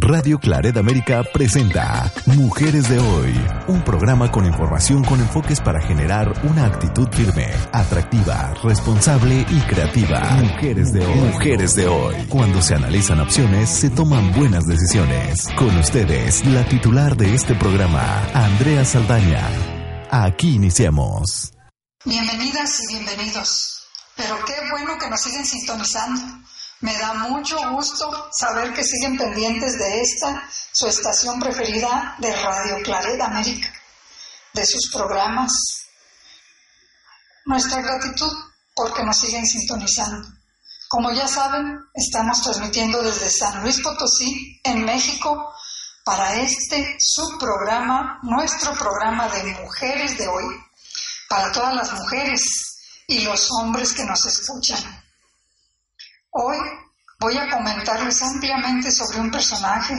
Radio Claret América presenta Mujeres de Hoy, un programa con información con enfoques para generar una actitud firme, atractiva, responsable y creativa. Mujeres de Hoy. Mujeres de Hoy. Cuando se analizan opciones, se toman buenas decisiones. Con ustedes, la titular de este programa, Andrea Saldaña. Aquí iniciamos. Bienvenidas y bienvenidos. Pero qué bueno que nos siguen sintonizando. Me da mucho gusto saber que siguen pendientes de esta, su estación preferida de Radio Claret América, de sus programas. Nuestra gratitud porque nos siguen sintonizando. Como ya saben, estamos transmitiendo desde San Luis Potosí, en México, para este subprograma, nuestro programa de mujeres de hoy, para todas las mujeres y los hombres que nos escuchan. Hoy voy a comentarles ampliamente sobre un personaje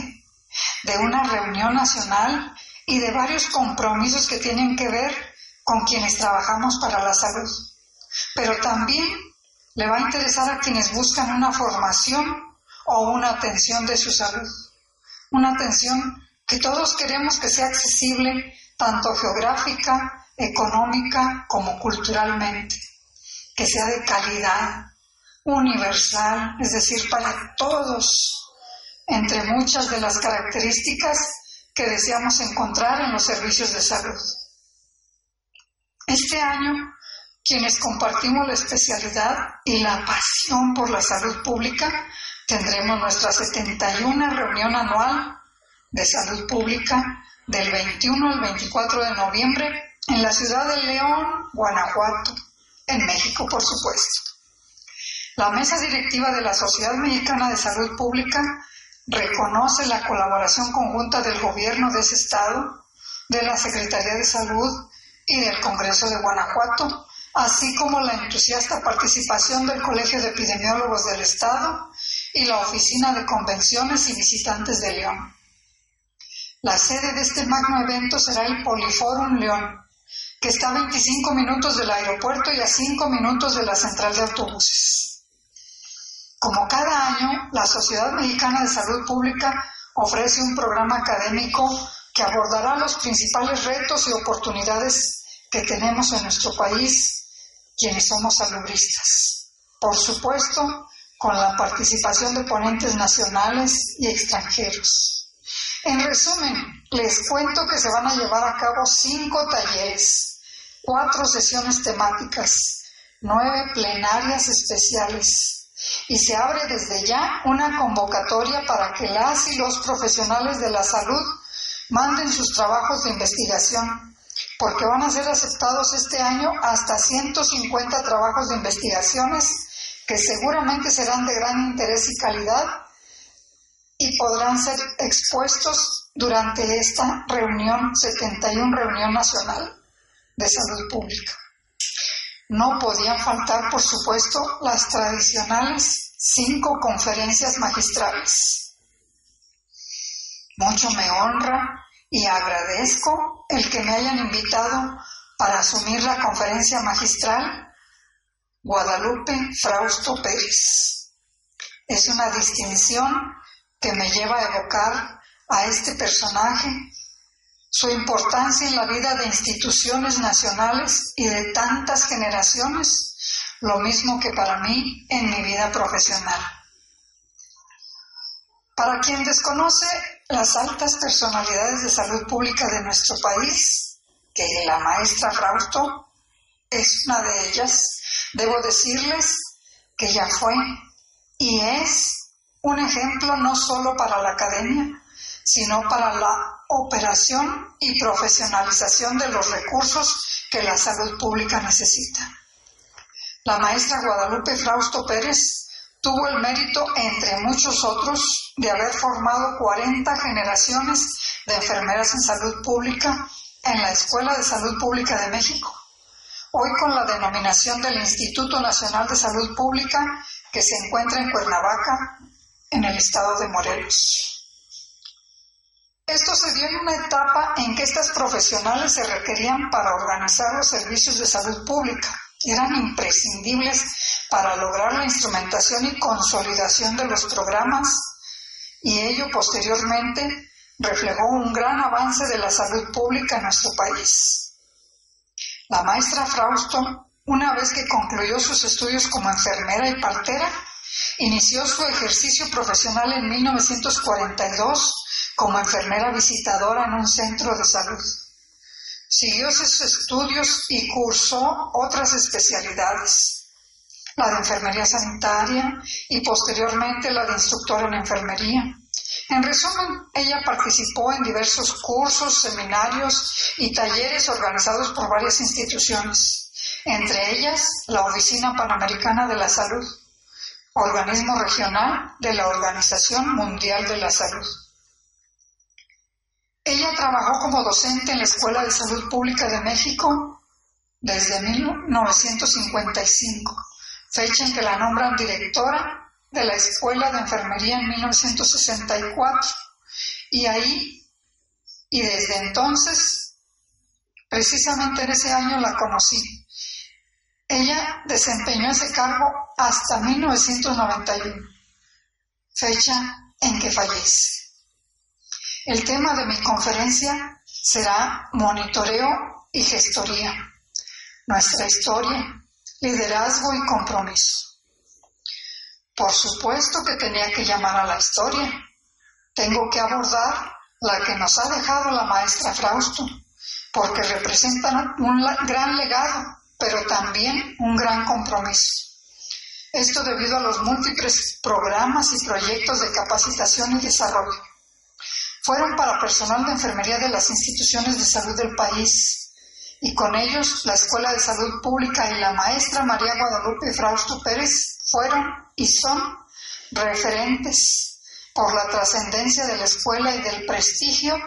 de una reunión nacional y de varios compromisos que tienen que ver con quienes trabajamos para la salud. Pero también le va a interesar a quienes buscan una formación o una atención de su salud. Una atención que todos queremos que sea accesible tanto geográfica, económica como culturalmente, que sea de calidad, universal, es decir, para todos, entre muchas de las características que deseamos encontrar en los servicios de salud. Este año, quienes compartimos la especialidad y la pasión por la salud pública, tendremos nuestra 71 reunión anual de salud pública del 21 al 24 de noviembre en la ciudad de León, Guanajuato, en México, por supuesto. La mesa directiva de la Sociedad Mexicana de Salud Pública reconoce la colaboración conjunta del gobierno de ese estado, de la Secretaría de Salud y del Congreso de Guanajuato, así como la entusiasta participación del Colegio de Epidemiólogos del Estado y la Oficina de Convenciones y Visitantes de León. La sede de este magno evento será el Poliforum León, que está a 25 minutos del aeropuerto y a 5 minutos de la central de autobuses. Como cada año, la Sociedad Mexicana de Salud Pública ofrece un programa académico que abordará los principales retos y oportunidades que tenemos en nuestro país quienes somos salubristas. Por supuesto, con la participación de ponentes nacionales y extranjeros. En resumen, les cuento que se van a llevar a cabo cinco talleres, cuatro sesiones temáticas, nueve plenarias especiales, y se abre desde ya una convocatoria para que las y los profesionales de la salud manden sus trabajos de investigación, porque van a ser aceptados este año hasta 150 trabajos de investigaciones que seguramente serán de gran interés y calidad y podrán ser expuestos durante esta reunión, 71 reunión nacional de salud pública. No podían faltar, por supuesto, las tradicionales cinco conferencias magistrales. Mucho me honra y agradezco el que me hayan invitado para asumir la conferencia magistral Guadalupe Frausto Pérez. Es una distinción que me lleva a evocar a este personaje su importancia en la vida de instituciones nacionales y de tantas generaciones, lo mismo que para mí en mi vida profesional. Para quien desconoce las altas personalidades de salud pública de nuestro país, que la maestra Frausto es una de ellas, debo decirles que ya fue y es un ejemplo no solo para la academia, sino para la operación y profesionalización de los recursos que la salud pública necesita. La maestra Guadalupe Frausto Pérez tuvo el mérito, entre muchos otros, de haber formado 40 generaciones de enfermeras en salud pública en la Escuela de Salud Pública de México, hoy con la denominación del Instituto Nacional de Salud Pública que se encuentra en Cuernavaca, en el estado de Morelos. Esto se dio en una etapa en que estas profesionales se requerían para organizar los servicios de salud pública. Eran imprescindibles para lograr la instrumentación y consolidación de los programas y ello posteriormente reflejó un gran avance de la salud pública en nuestro país. La maestra Frausto, una vez que concluyó sus estudios como enfermera y partera, inició su ejercicio profesional en 1942 como enfermera visitadora en un centro de salud. Siguió sus estudios y cursó otras especialidades, la de enfermería sanitaria y posteriormente la de instructora en enfermería. En resumen, ella participó en diversos cursos, seminarios y talleres organizados por varias instituciones, entre ellas la Oficina Panamericana de la Salud, organismo regional de la Organización Mundial de la Salud. Ella trabajó como docente en la Escuela de Salud Pública de México desde 1955, fecha en que la nombran directora de la Escuela de Enfermería en 1964 y ahí, y desde entonces, precisamente en ese año la conocí. Ella desempeñó ese cargo hasta 1991, fecha en que fallece. El tema de mi conferencia será monitoreo y gestoría, nuestra historia, liderazgo y compromiso. Por supuesto que tenía que llamar a la historia. Tengo que abordar la que nos ha dejado la maestra Frausto, porque representan un gran legado, pero también un gran compromiso. Esto debido a los múltiples programas y proyectos de capacitación y desarrollo. Fueron para personal de enfermería de las instituciones de salud del país y con ellos la Escuela de Salud Pública y la maestra María Guadalupe Frausto Pérez fueron y son referentes por la trascendencia de la escuela y del prestigio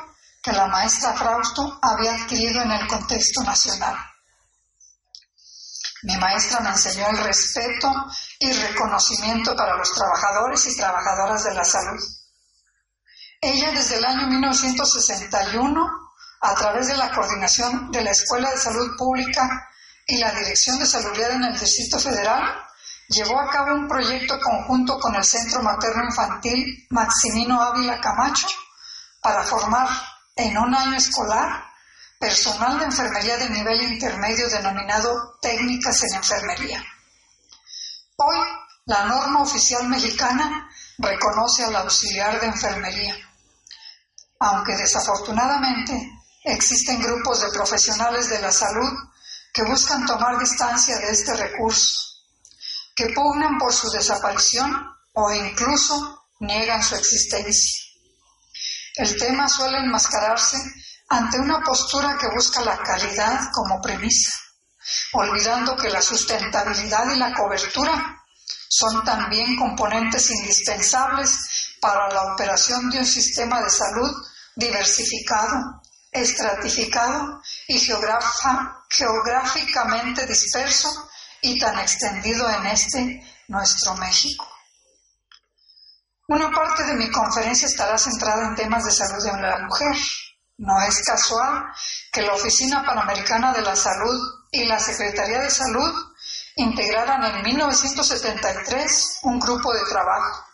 que la maestra Frausto había adquirido en el contexto nacional. Mi maestra me enseñó el respeto y reconocimiento para los trabajadores y trabajadoras de la salud. Ella desde el año 1961, a través de la coordinación de la Escuela de Salud Pública y la Dirección de Salubridad en el Distrito Federal, llevó a cabo un proyecto conjunto con el Centro Materno Infantil Maximino Ávila Camacho para formar en un año escolar personal de enfermería de nivel intermedio denominado técnicas en enfermería. Hoy, la norma oficial mexicana reconoce al auxiliar de enfermería, aunque desafortunadamente existen grupos de profesionales de la salud que buscan tomar distancia de este recurso que pugnan por su desaparición o incluso niegan su existencia. El tema suele enmascararse ante una postura que busca la calidad como premisa, olvidando que la sustentabilidad y la cobertura son también componentes indispensables para la operación de un sistema de salud diversificado, estratificado y geográficamente disperso y tan extendido en este nuestro México. Una parte de mi conferencia estará centrada en temas de salud de la mujer. No es casual que la Oficina Panamericana de la Salud y la Secretaría de Salud integraran en 1973 un grupo de trabajo,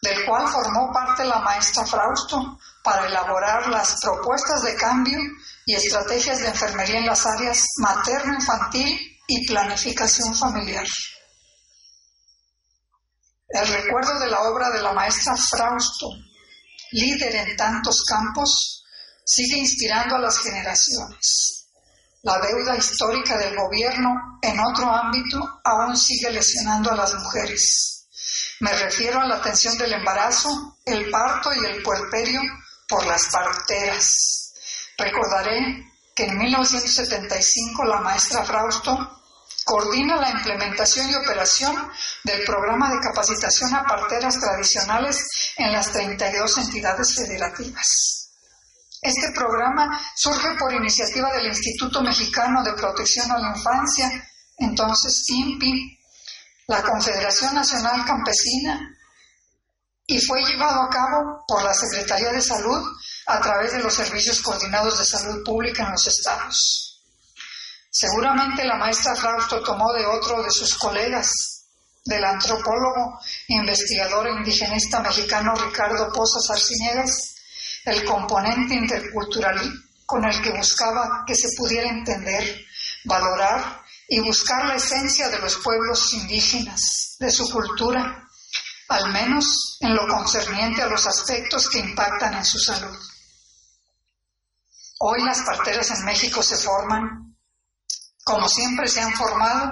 del cual formó parte la maestra Frausto para elaborar las propuestas de cambio y estrategias de enfermería en las áreas materno-infantil y planificación familiar. El recuerdo de la obra de la maestra Frausto, líder en tantos campos, sigue inspirando a las generaciones. La deuda histórica del gobierno en otro ámbito aún sigue lesionando a las mujeres. Me refiero a la atención del embarazo, el parto y el puerperio por las parteras. Recordaré que en 1975 la maestra Frausto coordina la implementación y operación del programa de capacitación a parteras tradicionales en las 32 entidades federativas. Este programa surge por iniciativa del Instituto Mexicano de Protección a la Infancia, entonces INPI, la Confederación Nacional Campesina, y fue llevado a cabo por la Secretaría de Salud a través de los servicios coordinados de salud pública en los estados. Seguramente la maestra Frausto tomó de otro de sus colegas, del antropólogo e investigador indigenista mexicano Ricardo Pozas Arciniegas, el componente intercultural con el que buscaba que se pudiera entender, valorar y buscar la esencia de los pueblos indígenas, de su cultura, al menos en lo concerniente a los aspectos que impactan en su salud. Hoy las parteras en México se forman, como siempre se han formado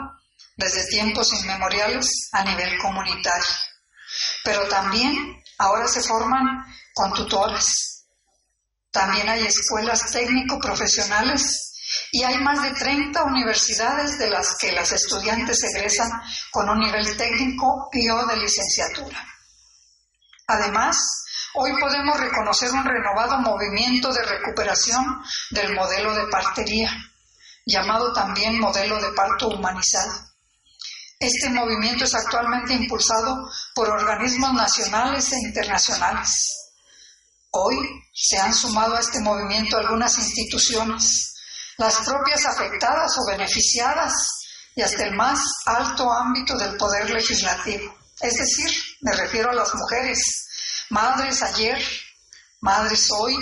desde tiempos inmemoriales a nivel comunitario, pero también ahora se forman con tutoras. También hay escuelas técnico-profesionales y hay más de 30 universidades de las que las estudiantes egresan con un nivel técnico y o de licenciatura. Además, hoy podemos reconocer un renovado movimiento de recuperación del modelo de partería, llamado también modelo de parto humanizado. Este movimiento es actualmente impulsado por organismos nacionales e internacionales. Hoy se han sumado a este movimiento algunas instituciones, las propias afectadas o beneficiadas y hasta el más alto ámbito del poder legislativo. Es decir, me refiero a las mujeres, madres ayer, madres hoy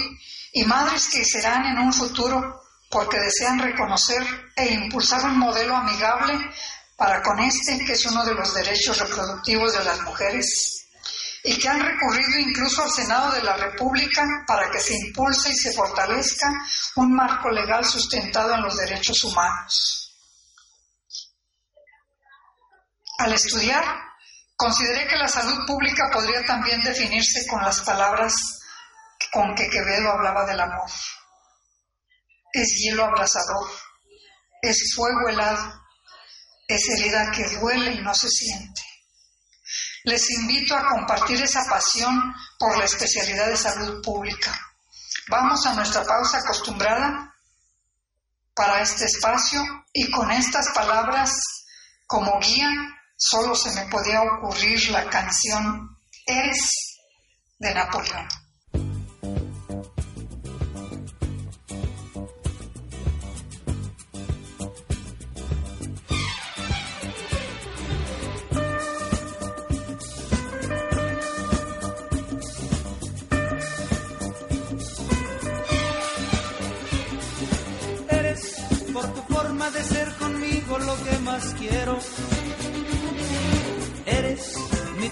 y madres que serán en un futuro porque desean reconocer e impulsar un modelo amigable para con este, que es uno de los derechos reproductivos de las mujeres y que han recurrido incluso al Senado de la República para que se impulse y se fortalezca un marco legal sustentado en los derechos humanos. Al estudiar, consideré que la salud pública podría también definirse con las palabras con que Quevedo hablaba del amor. Es hielo abrasador, es fuego helado, es herida que duele y no se siente les invito a compartir esa pasión por la especialidad de salud pública. Vamos a nuestra pausa acostumbrada para este espacio y con estas palabras como guía solo se me podía ocurrir la canción Eres de Napoleón.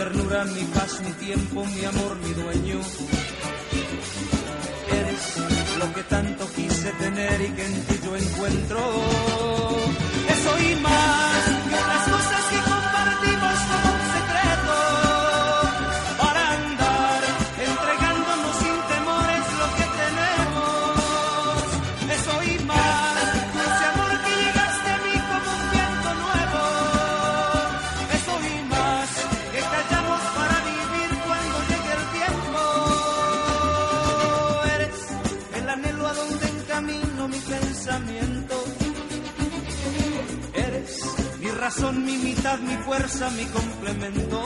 ternura, mi paz, mi tiempo, mi amor, mi dueño. Eres lo que tanto quise tener y que en ti yo encuentro. Eso y más razón, mi mitad, mi fuerza, mi complemento.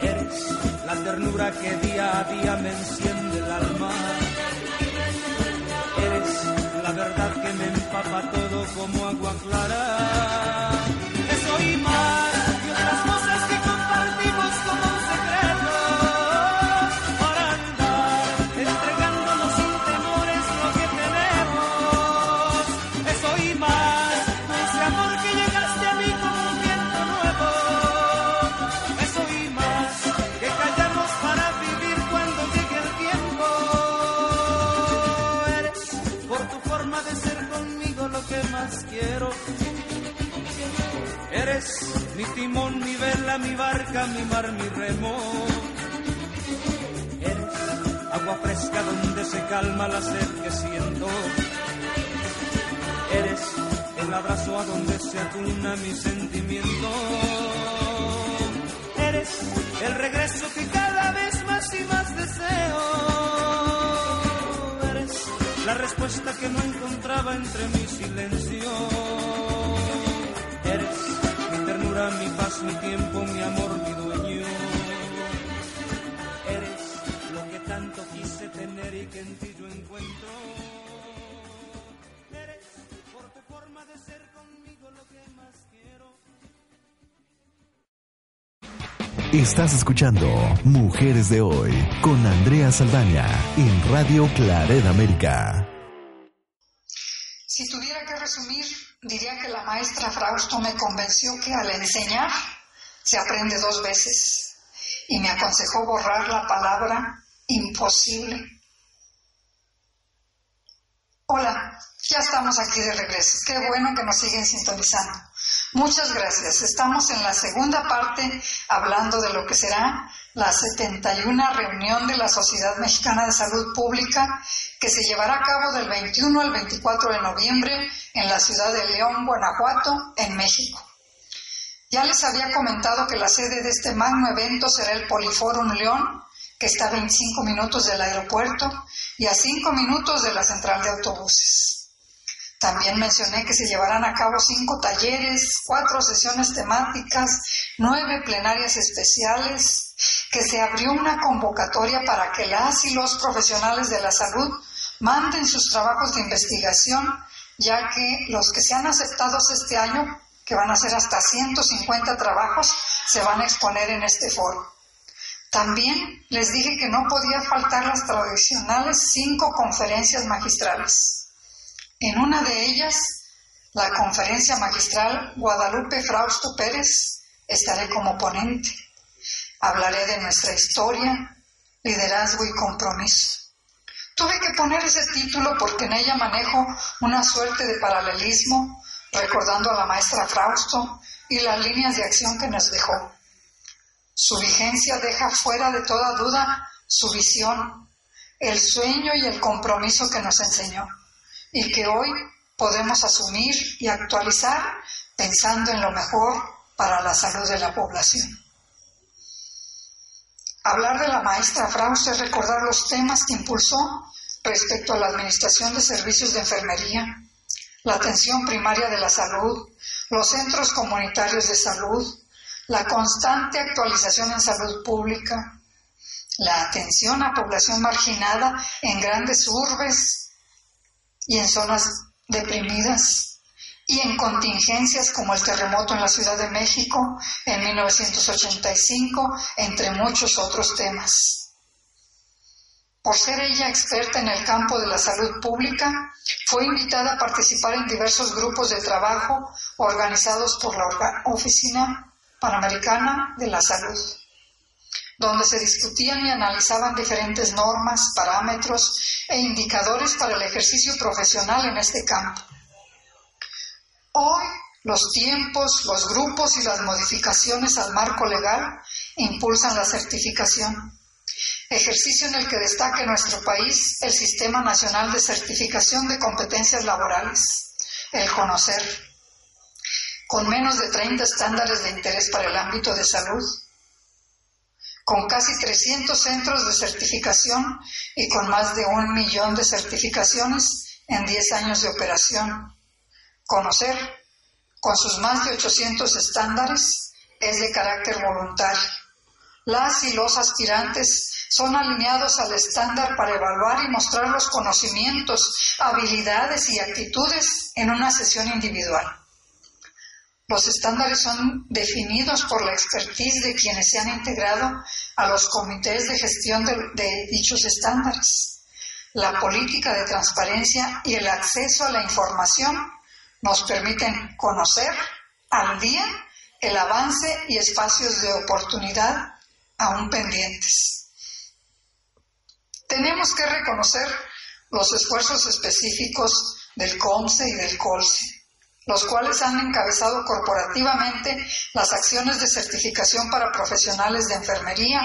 Eres la ternura que día a día me enciende el alma. Eres la verdad que me empapa todo como agua clara. Eres mi timón, mi vela, mi barca, mi mar, mi remo. Eres agua fresca donde se calma la sed que siento. Eres el abrazo a donde se atuna mi sentimiento. Eres el regreso que cada vez más y más deseo. La respuesta que no encontraba entre mi silencio. Eres mi ternura, mi paz, mi tiempo, mi amor, mi dueño. Eres lo que tanto quise tener y que en ti yo encuentro. Eres por tu forma de ser conmigo lo que Estás escuchando Mujeres de Hoy con Andrea Saldaña en Radio Claret América. Si tuviera que resumir, diría que la maestra Frausto me convenció que al enseñar se aprende dos veces y me aconsejó borrar la palabra imposible. Hola, ya estamos aquí de regreso. Qué bueno que nos siguen sintonizando. Muchas gracias. Estamos en la segunda parte hablando de lo que será la 71 reunión de la Sociedad Mexicana de Salud Pública que se llevará a cabo del 21 al 24 de noviembre en la ciudad de León, Guanajuato, en México. Ya les había comentado que la sede de este magno evento será el Poliforum León, que está a 25 minutos del aeropuerto y a 5 minutos de la central de autobuses. También mencioné que se llevarán a cabo cinco talleres, cuatro sesiones temáticas, nueve plenarias especiales, que se abrió una convocatoria para que las y los profesionales de la salud manden sus trabajos de investigación, ya que los que sean aceptados este año, que van a ser hasta 150 trabajos, se van a exponer en este foro. También les dije que no podía faltar las tradicionales cinco conferencias magistrales. En una de ellas, la conferencia magistral Guadalupe Frausto Pérez, estaré como ponente. Hablaré de nuestra historia, liderazgo y compromiso. Tuve que poner ese título porque en ella manejo una suerte de paralelismo, recordando a la maestra Frausto y las líneas de acción que nos dejó. Su vigencia deja fuera de toda duda su visión, el sueño y el compromiso que nos enseñó y que hoy podemos asumir y actualizar pensando en lo mejor para la salud de la población. Hablar de la maestra Frausto es recordar los temas que impulsó respecto a la administración de servicios de enfermería, la atención primaria de la salud, los centros comunitarios de salud, la constante actualización en salud pública, la atención a población marginada en grandes urbes y en zonas deprimidas y en contingencias como el terremoto en la Ciudad de México en 1985, entre muchos otros temas. Por ser ella experta en el campo de la salud pública, fue invitada a participar en diversos grupos de trabajo organizados por la Oficina Panamericana de la Salud donde se discutían y analizaban diferentes normas, parámetros e indicadores para el ejercicio profesional en este campo. Hoy, los tiempos, los grupos y las modificaciones al marco legal impulsan la certificación, ejercicio en el que destaca en nuestro país el Sistema Nacional de Certificación de Competencias Laborales, el conocer, con menos de 30 estándares de interés para el ámbito de salud, con casi 300 centros de certificación y con más de un millón de certificaciones en 10 años de operación. Conocer, con sus más de 800 estándares, es de carácter voluntario. Las y los aspirantes son alineados al estándar para evaluar y mostrar los conocimientos, habilidades y actitudes en una sesión individual. Los estándares son definidos por la expertise de quienes se han integrado a los comités de gestión de, dichos estándares. La política de transparencia y el acceso a la información nos permiten conocer al día el avance y espacios de oportunidad aún pendientes. Tenemos que reconocer los esfuerzos específicos del COMSE y del COLSE los cuales han encabezado corporativamente las acciones de certificación para profesionales de enfermería,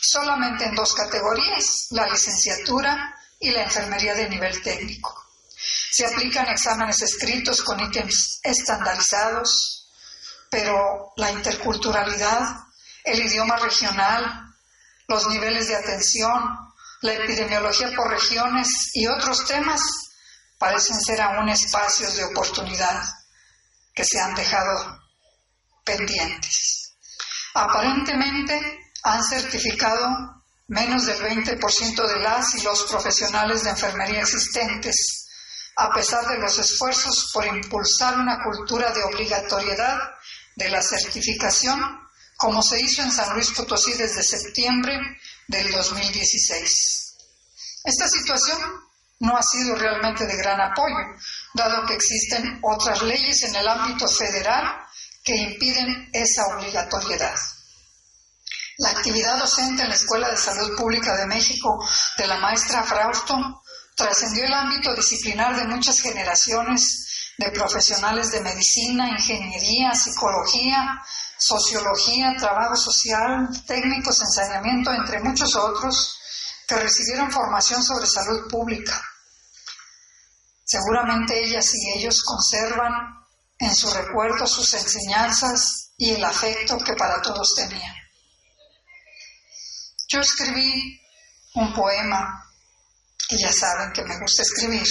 solamente en dos categorías, la licenciatura y la enfermería de nivel técnico. Se aplican exámenes escritos con ítems estandarizados, pero la interculturalidad, el idioma regional, los niveles de atención, la epidemiología por regiones y otros temas parecen ser aún espacios de oportunidad que se han dejado pendientes. Aparentemente han certificado menos del 20% de las y los profesionales de enfermería existentes, a pesar de los esfuerzos por impulsar una cultura de obligatoriedad de la certificación, como se hizo en San Luis Potosí desde septiembre del 2016. Esta situación no ha sido realmente de gran apoyo, dado que existen otras leyes en el ámbito federal que impiden esa obligatoriedad. La actividad docente en la Escuela de Salud Pública de México de la maestra Frausto trascendió el ámbito disciplinar de muchas generaciones de profesionales de medicina, ingeniería, psicología, sociología, trabajo social, técnicos, ensañamiento, entre muchos otros, que recibieron formación sobre salud pública. Seguramente ellas y ellos conservan en su recuerdo sus enseñanzas y el afecto que para todos tenían. Yo escribí un poema, y ya saben que me gusta escribir,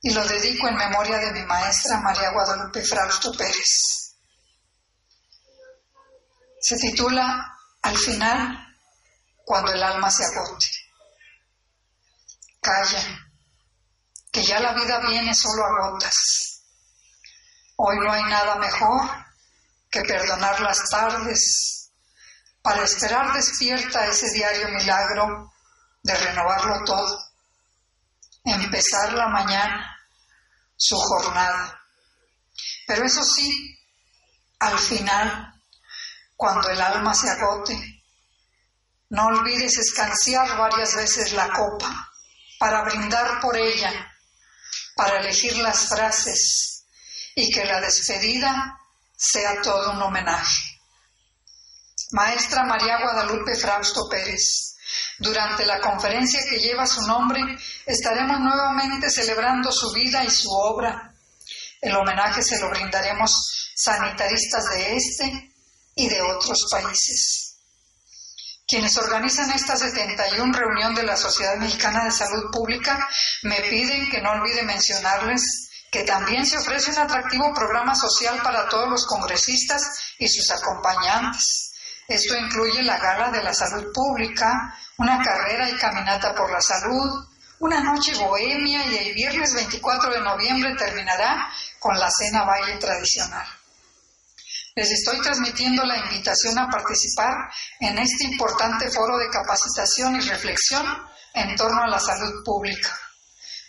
y lo dedico en memoria de mi maestra María Guadalupe Frausto Pérez. Se titula Al final, cuando el alma se agote. Calla, que ya la vida viene solo a gotas. Hoy no hay nada mejor que perdonar las tardes para esperar despierta ese diario milagro de renovarlo todo, empezar la mañana, su jornada. Pero eso sí, al final, cuando el alma se agote, no olvides escanciar varias veces la copa para brindar por ella, para elegir las frases y que la despedida sea todo un homenaje. Maestra María Guadalupe Frausto Pérez. Durante la conferencia que lleva su nombre estaremos nuevamente celebrando su vida y su obra. El homenaje se lo brindaremos sanitaristas de este y de otros países. Quienes organizan esta 71 reunión de la Sociedad Mexicana de Salud Pública me piden que no olvide mencionarles que también se ofrece un atractivo programa social para todos los congresistas y sus acompañantes esto incluye la gala de la salud pública, una carrera y caminata por la salud, una noche bohemia y el viernes 24 de noviembre terminará con la cena baile tradicional. Les estoy transmitiendo la invitación a participar en este importante foro de capacitación y reflexión en torno a la salud pública.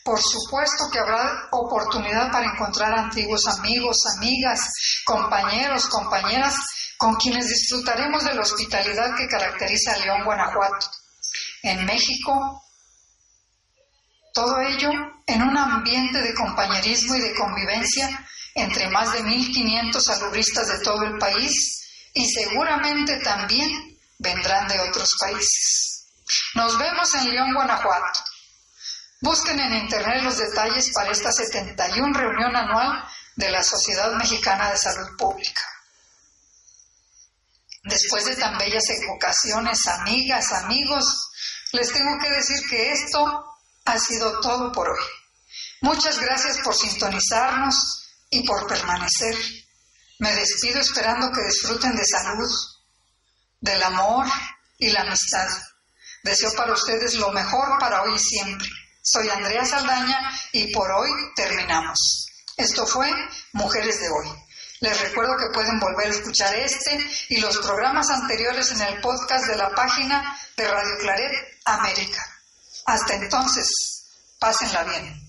Por supuesto que habrá oportunidad para encontrar antiguos amigos, amigas, compañeros, compañeras con quienes disfrutaremos de la hospitalidad que caracteriza a León, Guanajuato. En México, todo ello en un ambiente de compañerismo y de convivencia entre más de 1.500 salubristas de todo el país y seguramente también vendrán de otros países. Nos vemos en León, Guanajuato. Busquen en internet los detalles para esta 71 reunión anual de la Sociedad Mexicana de Salud Pública. Después de tan bellas evocaciones, amigas, amigos, les tengo que decir que esto ha sido todo por hoy. Muchas gracias por sintonizarnos y por permanecer. Me despido esperando que disfruten de salud, del amor y la amistad. Deseo para ustedes lo mejor para hoy y siempre. Soy Andrea Saldaña y por hoy terminamos. Esto fue Mujeres de Hoy. Les recuerdo que pueden volver a escuchar este y los programas anteriores en el podcast de la página de Radio Claret América. Hasta entonces, pásenla bien.